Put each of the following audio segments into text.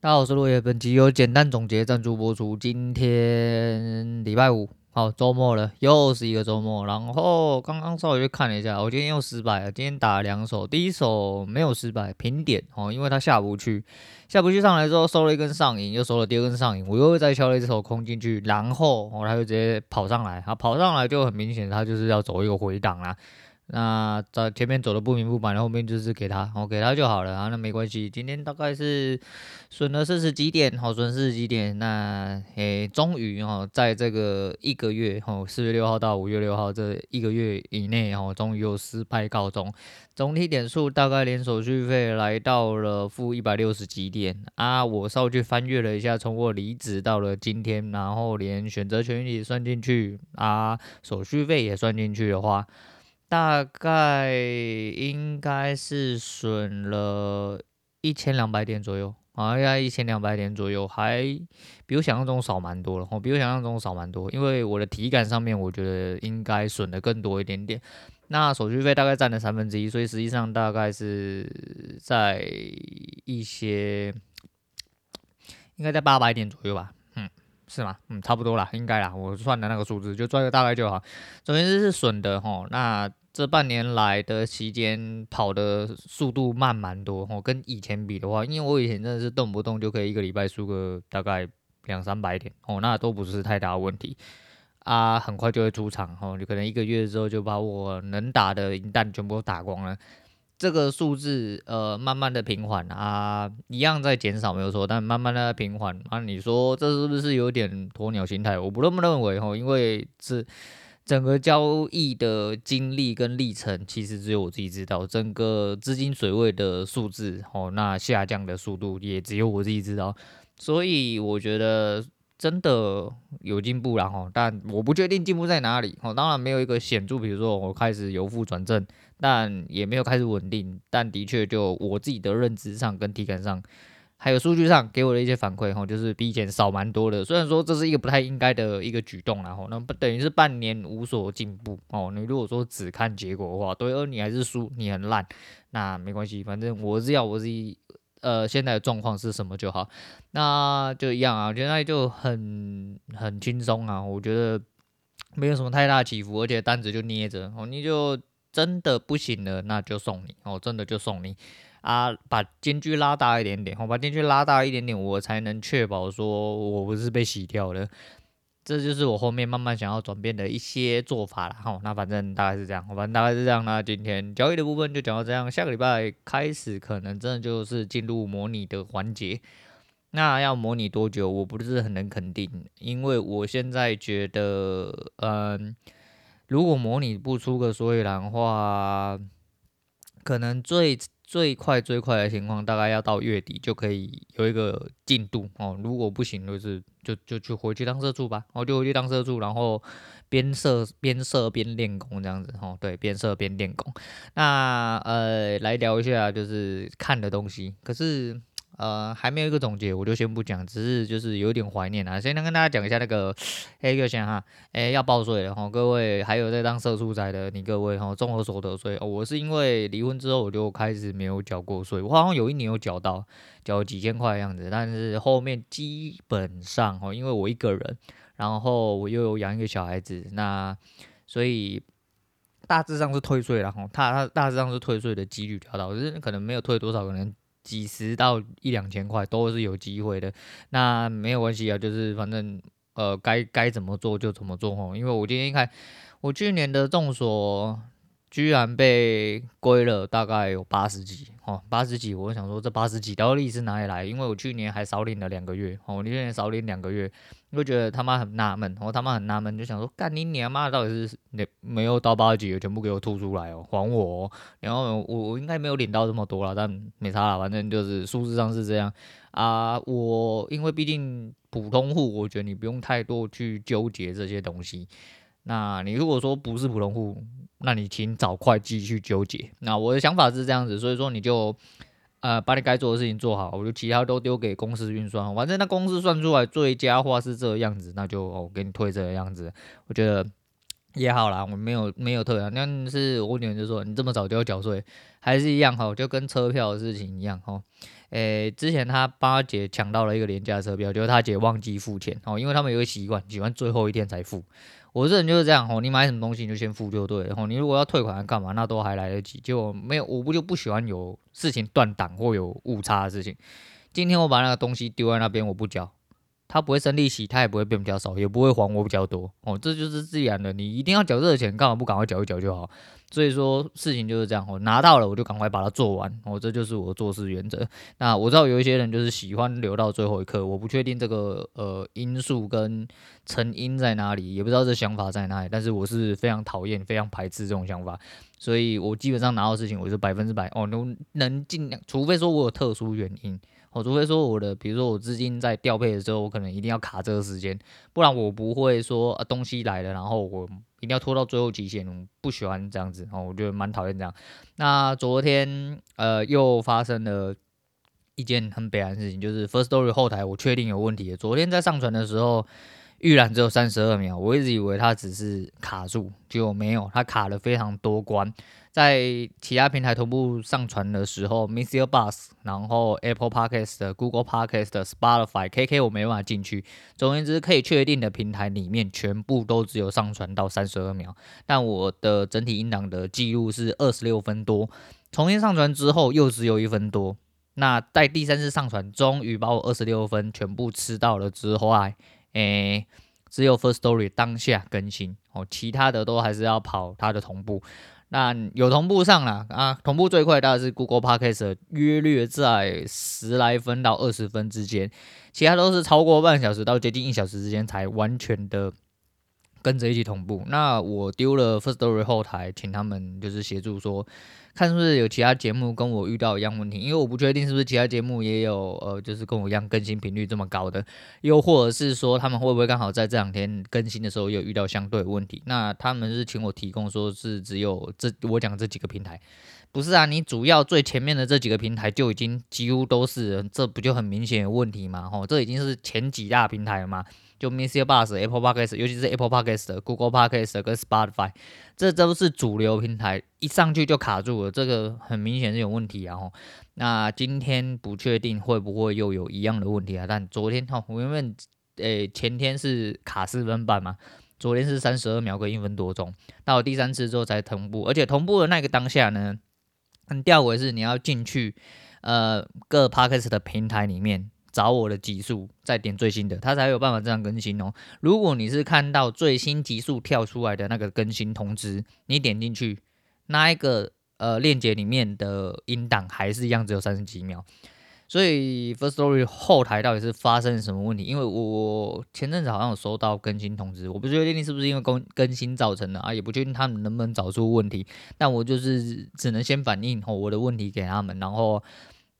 大家好，我是落叶，本集有简单总结赞助播出。今天礼拜五，好，周末了，又是一个周末。然后刚刚稍微去看了一下，我今天又失败了。今天打了两手，第一手没有失败，平点哦，因为他下不去，下不去上来之后收了一根上影，又收了第二根上影，我又再敲了一手空进去，然后哦，他就直接跑上来，啊跑上来就很明显，他就是要走一个回档啦。那在前面走的不明不白，然后面就是给他，我给他就好了啊，那没关系。今天大概是损了四十几点，好，损四十几点。那诶，终于哈，在这个一个月哈，四月六号到五月六号这一个月以内哈，终于有失败告终。总体点数大概连手续费来到了负一百六十几点啊。我稍微去翻阅了一下，从我离职到了今天，然后连选择权益算进去啊，手续费也算进去的话。大概应该是损了一千两百点左右，好像要一千两百点左右，还比我想象中少蛮多了。哦，比我想象中少蛮多，因为我的体感上面，我觉得应该损的更多一点点。那手续费大概占了三分之一，所以实际上大概是在一些，应该在八百点左右吧。是吗？嗯，差不多啦，应该啦。我算的那个数字就赚个大概就好。总之是损的齁。那这半年来的期间跑的速度慢蛮多齁，跟以前比的话，因为我以前真的是动不动就可以一个礼拜输个大概两三百点哦，那都不是太大问题啊，很快就会出场哦，就可能一个月之后就把我能打的银弹全部都打光了。这个数字呃，慢慢的平缓啊，一样在减少没有错，但慢慢的平缓啊，你说这是不是有点鸵鸟心态？我不那么认为哈，因为这整个交易的经历跟历程，其实只有我自己知道，整个资金水位的数字哦，那下降的速度也只有我自己知道，所以我觉得。真的有进步了哈，但我不确定进步在哪里哦。当然没有一个显著，比如说我开始由负转正，但也没有开始稳定。但的确，就我自己的认知上跟体感上，还有数据上给我的一些反馈哈，就是比以前少蛮多的。虽然说这是一个不太应该的一个举动然后，那不等于是半年无所进步哦。你如果说只看结果的话，对，而你还是输，你很烂，那没关系，反正我是要我自己。呃，现在的状况是什么就好，那就一样啊，现在就很很轻松啊，我觉得没有什么太大起伏，而且单子就捏着哦，你就真的不行了，那就送你哦，真的就送你啊，把间距拉大一点点，我把间距拉大一点点，我才能确保说我不是被洗掉了。这就是我后面慢慢想要转变的一些做法了哈。那反正大概是这样，反正大概是这样。那今天交易的部分就讲到这样，下个礼拜开始可能真的就是进入模拟的环节。那要模拟多久，我不是很能肯定，因为我现在觉得，嗯，如果模拟不出个所以然的话，可能最。最快最快的情况，大概要到月底就可以有一个进度哦。如果不行，就是就就就回去当社畜吧。我就回去当社畜，然后边射边射边练功这样子哦。对，边射边练功。那呃，来聊一下就是看的东西，可是。呃，还没有一个总结，我就先不讲，只是就是有点怀念啊。先跟大家讲一下那个黑个先哈，哎，要报税了哈，各位还有在当社畜仔的你各位哈，综合所得税，我是因为离婚之后我就开始没有缴过税，我好像有一年有缴到，缴几千块的样子，但是后面基本上哈，因为我一个人，然后我又有养一个小孩子，那所以大致上是退税了哈，他他大致上是退税的几率比较大，就是可能没有退多少，可能。几十到一两千块都是有机会的，那没有关系啊，就是反正呃该该怎么做就怎么做吼，因为我今天一看，我去年的众所居然被归了大概有八十几哦，八十几，我想说这八十几到底是哪里来？因为我去年还少领了两个月哦，我去年少领两个月。我觉得他妈很纳闷，我他妈很纳闷，就想说，干你娘妈到底是你没有到八十几，全部给我吐出来哦，还我。然后我我应该没有领到这么多了，但没差了，反正就是数字上是这样啊。我因为毕竟普通户，我觉得你不用太多去纠结这些东西。那你如果说不是普通户，那你请找会计去纠结。那我的想法是这样子，所以说你就。呃，把你该做的事情做好，我就其他都丢给公司运算，反正那公司算出来最佳化是这个样子，那就哦给你推这个样子。我觉得也好啦，我没有没有退啊，但是我女儿就说你这么早就要缴税，还是一样哈，就跟车票的事情一样哈。诶、之前他帮他姐抢到了一个廉价车票，就是他姐忘记付钱哦，因为他们有个习惯，喜欢最后一天才付。我这人就是这样哦，你买什么东西你就先付就对了。你如果要退款干嘛，那都还来得及。就没有，我不就不喜欢有事情断档或有误差的事情。今天我把那个东西丢在那边，我不交。他不会生利息，他也不会变比较少，也不会还我比较多哦，这就是自然的。你一定要缴这个钱，干嘛不赶快缴一缴就好？所以说事情就是这样哦，拿到了我就赶快把它做完哦，这就是我做事原则。那我知道有一些人就是喜欢留到最后一刻，我不确定这个呃因素跟成因在哪里，也不知道这想法在哪里，但是我是非常讨厌、非常排斥这种想法，所以我基本上拿到事情我就百分之百哦，能能尽量，除非说我有特殊原因。我除非说我的，比如说我资金在调配的时候，我可能一定要卡这个时间，不然我不会说啊东西来了，然后我一定要拖到最后期限，我不喜欢这样子哦，我觉得蛮讨厌这样。那昨天呃又发生了一件很悲哀的事情，就是 First Story 后台我确定有问题。昨天在上传的时候。预览只有三十二秒，我一直以为它只是卡住，结果没有，它卡了非常多关。在其他平台同步上传的时候，MixerBox，然后 Apple Podcast、Google Podcast、Spotify、KK 我没办法进去。总而言之，可以确定的平台里面全部都只有上传到三十二秒，但我的整体音档的记录是二十六分多。重新上传之后又只有一分多。那在第三次上传，终于把我二十六分全部吃到了之后。诶、只有 First Story 当下更新哦，其他的都还是要跑它的同步。那有同步上了啊，同步最快大概是 Google Podcast，约略在十来分到二十分之间，其他都是超过半小时到接近一小时之间才完全的跟着一起同步。那我丢了 First Story 后台，请他们就是协助说。看是不是有其他节目跟我遇到一样问题，因为我不确定是不是其他节目也有呃，就是跟我一样更新频率这么高的，又或者是说他们会不会刚好在这两天更新的时候有遇到相对问题？那他们是请我提供说是只有这我讲这几个平台，不是啊？你主要最前面的这几个平台就已经几乎都是人，这不就很明显有问题吗？吼，这已经是前几大平台了嘛。就 MixerBox、Apple Podcast，尤其是 Apple Podcast、Google Podcast 跟 Spotify，这都是主流平台，一上去就卡住了，这个很明显是有问题啊！吼，那今天不确定会不会又有一样的问题啊？但昨天哈，我原本诶前天是卡四分半嘛，昨天是三十二秒跟一分多钟，到第三次之后才同步，而且同步的那个当下呢，很吊诡是你要进去呃各 Podcast 的平台里面。找我的集数，再点最新的，它才有办法这样更新哦。如果你是看到最新集数跳出来的那个更新通知，你点进去，那一个呃链接里面的音档还是一样，只有三十几秒。所以 First Story 后台到底是发生什么问题？因为我前阵子好像有收到更新通知，我不确定是不是因为更更新造成的啊，也不确定他们能不能找出问题。但我就是只能先反映我的问题给他们，然后。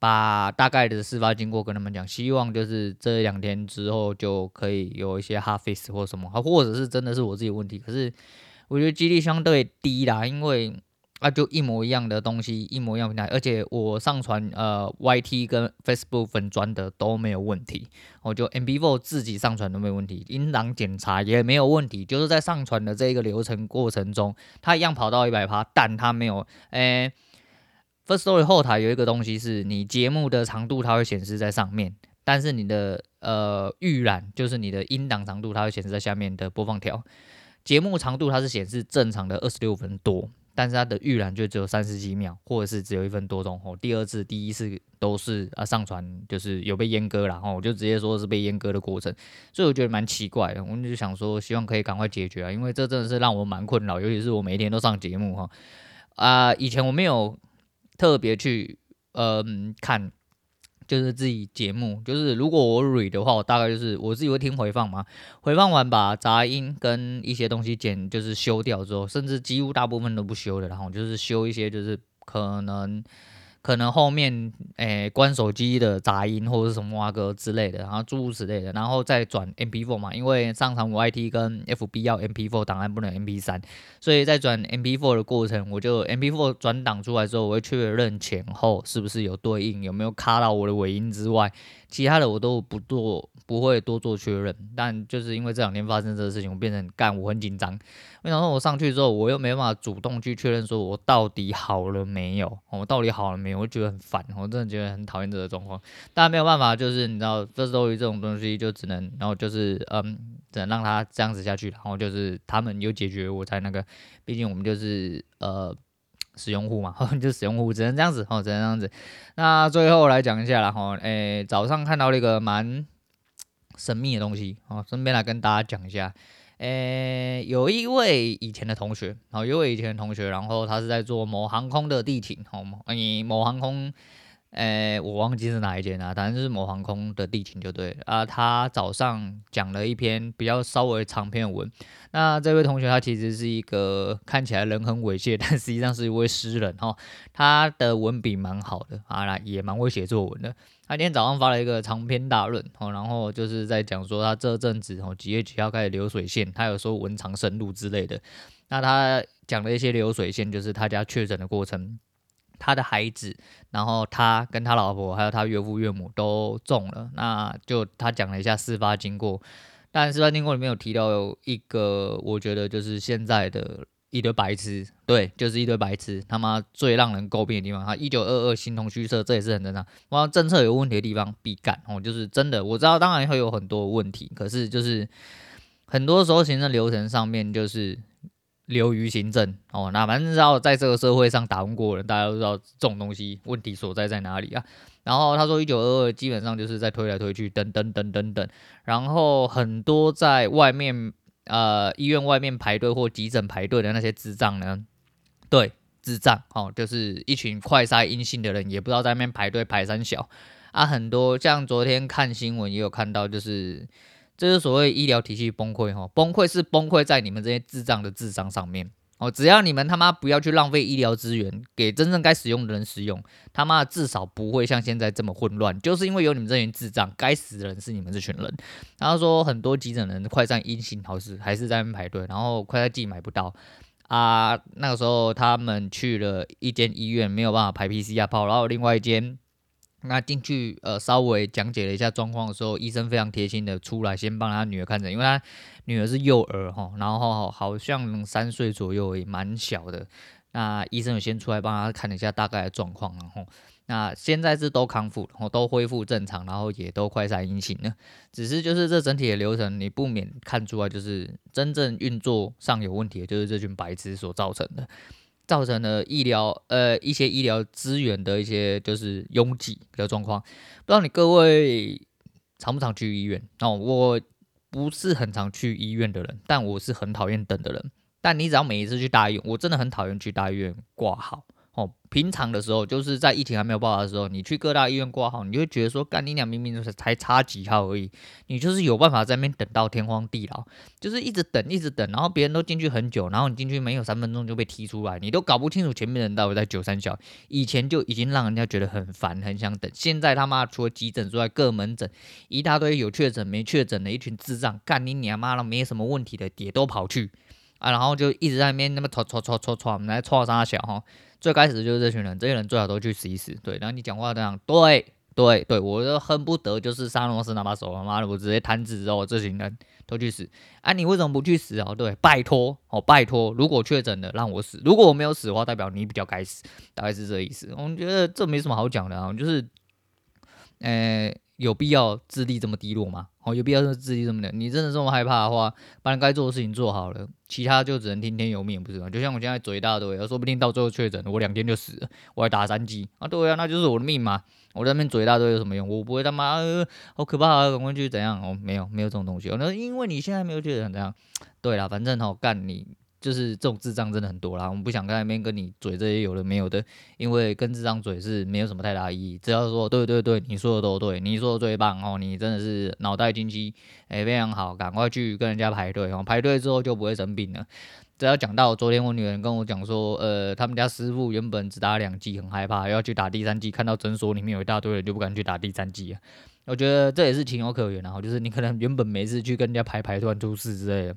把大概的事发经过跟他们讲，希望就是这两天之后就可以有一些 hard fix 或什么，或者是真的是我自己的问题。可是我觉得几率相对低啦，因为啊就一模一样的东西，一模一样平台，而且我上传呃 YT 跟 Facebook 粉专的都没有问题，我就 MB4 自己上传都没有问题，音档检查也没有问题，就是在上传的这一个流程过程中，它一样跑到一百趴，但它没有诶。，First Story 后台有一个东西，是你节目的长度，它会显示在上面，但是你的呃预览，就是你的音档长度，它会显示在下面的播放条。节目长度它是显示正常的二十六分多，但是它的预览就只有三十几秒，或者是只有一分多钟。哦，第二次、第一次都是啊上传就是有被阉割了，然后我就直接说是被阉割的过程，所以我觉得蛮奇怪的。我就想说，希望可以赶快解决啊，因为这真的是让我蛮困扰，尤其是我每天都上节目哈啊、以前我没有。特别去嗯、看，就是自己节目，就是如果我 re 的话，我大概就是我自己会听回放嘛，回放完把杂音跟一些东西剪，就是修掉之后，甚至几乎大部分都不修的，然后就是修一些就是可能可能后面诶、欸、关手机的杂音或者什么蛙歌之类的，然后诸如此类的，然后再转 MP4 嘛，因为上传 YT 跟 FB 要 MP4 档案不能 MP3，所以在转 MP4 的过程，我就 MP4 转档出来之后，我会确认前后是不是有对应，有没有卡到我的尾音之外，其他的我都不做。不会多做确认，但就是因为这两天发生这个事情，我变成干，我很紧张。为什么我上去之后，我又没办法主动去确认，说我到底好了没有？我到底好了没有？我觉得很烦，我真的觉得很讨厌这个状况。但没有办法，就是你知道，这周瑜这种东西就只能，然后就是嗯，只能让它这样子下去。然后就是他们有解决，我才那个。毕竟我们就是呃使用户嘛，就使用户只能这样子，哦，只能这样子。那最后来讲一下啦，哈，诶，早上看到了一个蛮。神秘的东西哦，顺便来跟大家讲一下。诶、有一位以前的同学，哦，有一位以前的同学，然后他是在做某航空的地勤，好吗？你某航空，诶、我忘记是哪一间了，反正就是某航空的地勤就对了啊。他早上讲了一篇比较稍微长篇的文。那这位同学他其实是一个看起来人很猥亵，但实际上是一位诗人哈。他的文笔蛮好的啊，也蛮会写作文的。他今天早上发了一个长篇大论哦，然后就是在讲说他这阵子哦几月几号开始流水线，他有说文长深入之类的。那他讲的一些流水线，就是他家确诊的过程，他的孩子，然后他跟他老婆还有他岳父岳母都中了。那就他讲了一下事发经过，但事发经过里面有提到有一个，我觉得就是现在的。一堆白痴，对，就是一堆白痴，他妈最让人诟病的地方。他一九二二形同虚设，这也是很正常。哇，政策有问题的地方必干哦，就是真的。我知道，当然会有很多问题，可是就是很多时候行政流程上面就是流于行政哦。那反正知道在这个社会上打工过的人，大家都知道这种东西问题所在在哪里啊。然后他说一九二二基本上就是在推来推去，等等等等等，然后很多在外面。呃，医院外面排队或急诊排队的那些智障呢？对，智障哦，就是一群快筛阴性的人，也不知道在那边排队排三小啊。很多像昨天看新闻也有看到，就是这是所谓医疗体系崩溃哈、崩溃是崩溃在你们这些智障的智商上面。哦，只要你们他妈不要去浪费医疗资源，给真正该使用的人使用，他妈至少不会像现在这么混乱。就是因为有你们这群智障，该死的人是你们这群人。然后说很多急诊人快上阴性，好是还是在那边排队，然后快在自己买不到啊。那个时候他们去了一间医院，没有办法排 PCR 泡，然后另外一间。那进去呃，稍微讲解了一下状况的时候，医生非常贴心的出来先帮他女儿看诊，因为他女儿是幼儿哈，然后好像三岁左右也蛮小的。那医生有先出来帮他看了一下大概的状况，然后那现在是都康复，然后都恢复正常，然后也都快筛阴性了。只是就是这整体的流程，你不免看出来，就是真正运作上有问题的，就是这群白痴所造成的。造成了医疗呃一些医疗资源的一些就是拥挤的状况，不知道你各位常不常去医院哦？我不是很常去医院的人，但我是很讨厌等的人。但你只要每一次去大医院，我真的很讨厌去大医院挂号。哦，平常的时候就是在疫情还没有爆发的时候，你去各大医院挂号，你就会觉得说，干你俩明明就是才差几号而已，你就是有办法在那边等到天荒地老，就是一直等一直等，然后别人都进去很久，然后你进去没有三分钟就被踢出来，你都搞不清楚前面人到底在九三小，以前就已经让人家觉得很烦，很想等，现在他妈除了急诊之外，各门诊一大堆有确诊没确诊的一群智障，干你娘妈的没什么问题的也都跑去啊，然后就一直在那边那么戳戳戳戳戳，我们来戳三小哈。最开始就是这群人，这些人最好都去死一死。对，然后你讲话这样，对对对，我就恨不得就是沙龙师拿把手，他妈的，我直接弹指哦，这群人都去死。啊，你为什么不去死哦？对，拜托哦，拜托，如果确诊了让我死，如果我没有死的话，代表你比较该死，大概是这意思。我觉得这没什么好讲的啊，就是，呃，有必要智力这么低落吗？哦，有必要说自己这么的？你真的这么害怕的话，把你该做的事情做好了，其他就只能听天由命，不是吗？就像我现在嘴大对，说不定到最后确诊，我两天就死了，我还打三剂啊，对啊，那就是我的命嘛。我在那边嘴大对有什么用？我不会他妈、好可怕啊，赶快去怎样？哦，没有没有这种东西。哦，那因为你现在没有确诊怎样？对啦，反正好干你。就是这种智障真的很多啦，我们不想在那边跟你嘴这些有的没有的，因为跟智障嘴是没有什么太大意义。只要说对对对，你说的都对，你说的最棒哦，你真的是脑袋清晰，诶，非常好，赶快去跟人家排队哦，排队之后就不会生病了。只要讲到昨天我女儿跟我讲说，呃，他们家师傅原本只打两剂，很害怕要去打第三剂，看到诊所里面有一大堆人就不敢去打第三剂啊。我觉得这也是情有可原，然后就是你可能原本没事去跟人家排排突然出事之类的。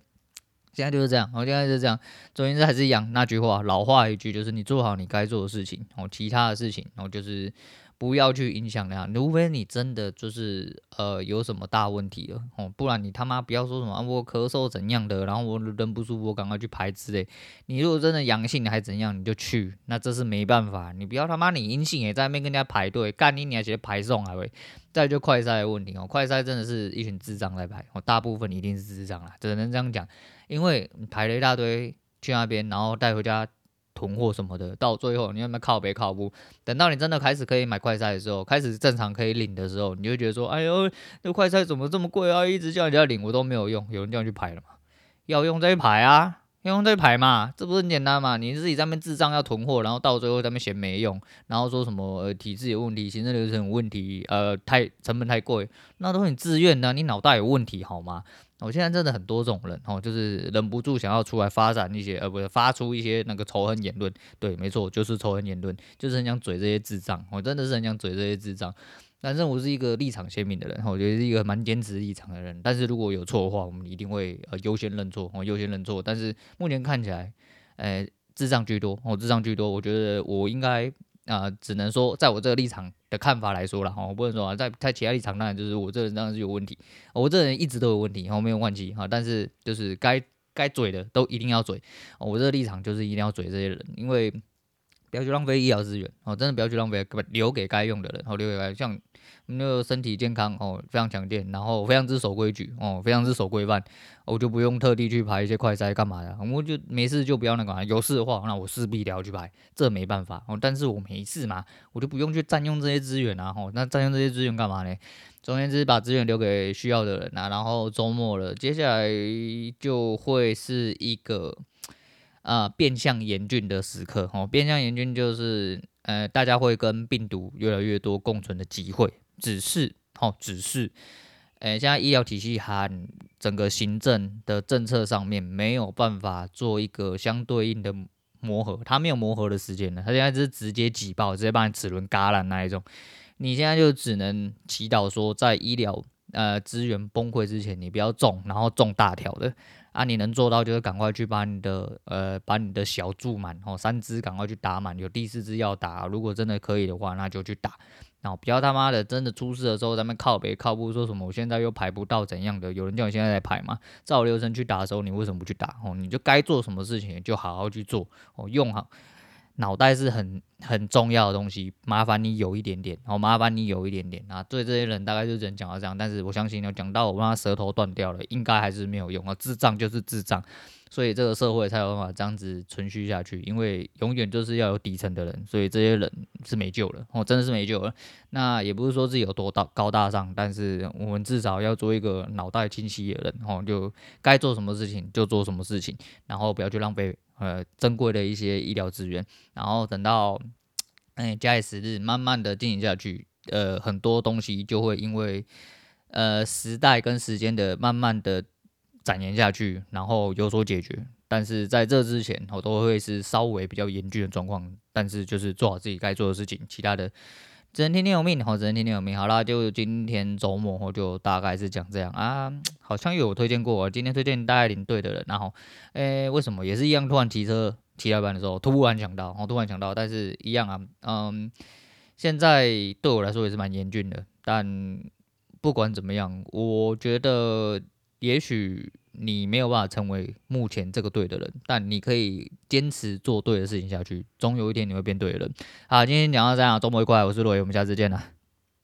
现在就是这样，我现在就是这样。总之还是一样那句话，老话一句，就是你做好你该做的事情，然后，其他的事情，然后就是不要去影响他，除非你真的就是呃有什么大问题了，哦，不然你他妈不要说什么，我咳嗽怎样的，然后我人不舒服，我赶快去排之类。你如果真的阳性你还怎样，你就去，那这是没办法。你不要他妈你阴性也在那边跟人家排队，干你你还直接排送还会。再就快筛的问题哦，快筛真的是一群智障在排，哦，大部分一定是智障啦，只能这样讲。因为排了一大堆去那边，然后带回家囤货什么的，到最后你有没有靠北靠不？等到你真的开始可以买快筛的时候，开始正常可以领的时候，你就觉得说：“哎呦，这快筛怎么这么贵啊？一直叫人家领，我都没有用。”有人叫你去排了嘛？要用再去排啊，要用再去排嘛，这不是很简单嘛？你自己在那边智障要囤货，然后到最后在那边嫌没用，然后说什么呃体制有问题，行政流程有问题，呃太成本太贵，那都是你自愿的，你脑袋有问题好吗？我现在真的很多这种人哦，就是忍不住想要出来发展一些，呃，不是发出一些那个仇恨言论。对，没错，就是仇恨言论，就是很想嘴这些智障。我真的是很想嘴这些智障。但是我是一个立场鲜明的人，我觉得是一个蛮坚持立场的人。但是如果有错的话，我们一定会呃优先认错，哦，优先认错。但是目前看起来，呃，智障居多，哦，智障居多。我觉得我应该。啊、只能说，在我这个立场的看法来说了哈，我不能说啊，在在其他立场当然就是我这人当然是有问题，我这人一直都有问题，我没有忘记哈，但是就是该该嘴的都一定要嘴，我这个立场就是一定要嘴这些人，因为不要去浪费医疗资源，哦，真的不要去浪费，留给该用的人，哦，留给该像。那个身体健康哦，非常强健，然后非常之守规矩哦，非常之守规范，我就不用特地去排一些快筛干嘛的，我就没事就不要那个，有事的话，那我势必得要去排，这没办法哦。但是我没事嘛，我就不用去占用这些资源啊，吼，那占用这些资源干嘛呢？总而言之，把资源留给需要的人啊。然后周末了，接下来就会是一个啊、变相严峻的时刻哦，变相严峻就是呃大家会跟病毒越来越多共存的机会。只是，哦，只是，诶，现在医疗体系和整个行政的政策上面没有办法做一个相对应的磨合，它没有磨合的时间了，它现在是直接挤爆，直接把你齿轮嘎烂那一种。你现在就只能祈祷说，在医疗呃资源崩溃之前，你不要中，然后中大条的啊，你能做到就是赶快去把你的呃把你的小注满，哦，三支赶快去打满，有第四支要打，如果真的可以的话，那就去打。然后不要他妈的真的出事的时候，咱们靠北靠不说什么？我现在又排不到怎样的？有人叫你现在来排吗？照流程去打的时候，你为什么不去打？哦，你就该做什么事情就好好去做哦，用好脑袋是很很重要的东西。麻烦你有一点点，哦，麻烦你有一点点啊。对这些人大概就只能讲到这样，但是我相信，讲到我让他舌头断掉了，应该还是没有用啊。智障就是智障。所以这个社会才有办法这样子存续下去，因为永远就是要有底层的人，所以这些人是没救了，哦，真的是没救了。那也不是说自己有多大高大上，但是我们至少要做一个脑袋清晰的人，哦，就该做什么事情就做什么事情，然后不要去浪费呃珍贵的一些医疗资源，然后等到哎假以时日，慢慢的进行下去，呃，很多东西就会因为呃时代跟时间的慢慢的。展延下去，然后有所解决，但是在这之前，我都会是稍微比较严峻的状况。但是就是做好自己该做的事情，其他的只能听天由命，好，只能听天由命。好啦，就今天周末，我就大概是讲这样啊。好像有推荐过，今天推荐大爱领队的人，然后，诶，为什么也是一样？突然骑车骑到一半的时候，突然想到，我突然想到，但是一样啊，嗯，现在对我来说也是蛮严峻的。但不管怎么样，我觉得。也许你没有办法成为目前这个队的人，但你可以坚持做对的事情下去，总有一天你会变对的人。好，今天讲到这样，周末愉快，我是罗伟，我们下次见了。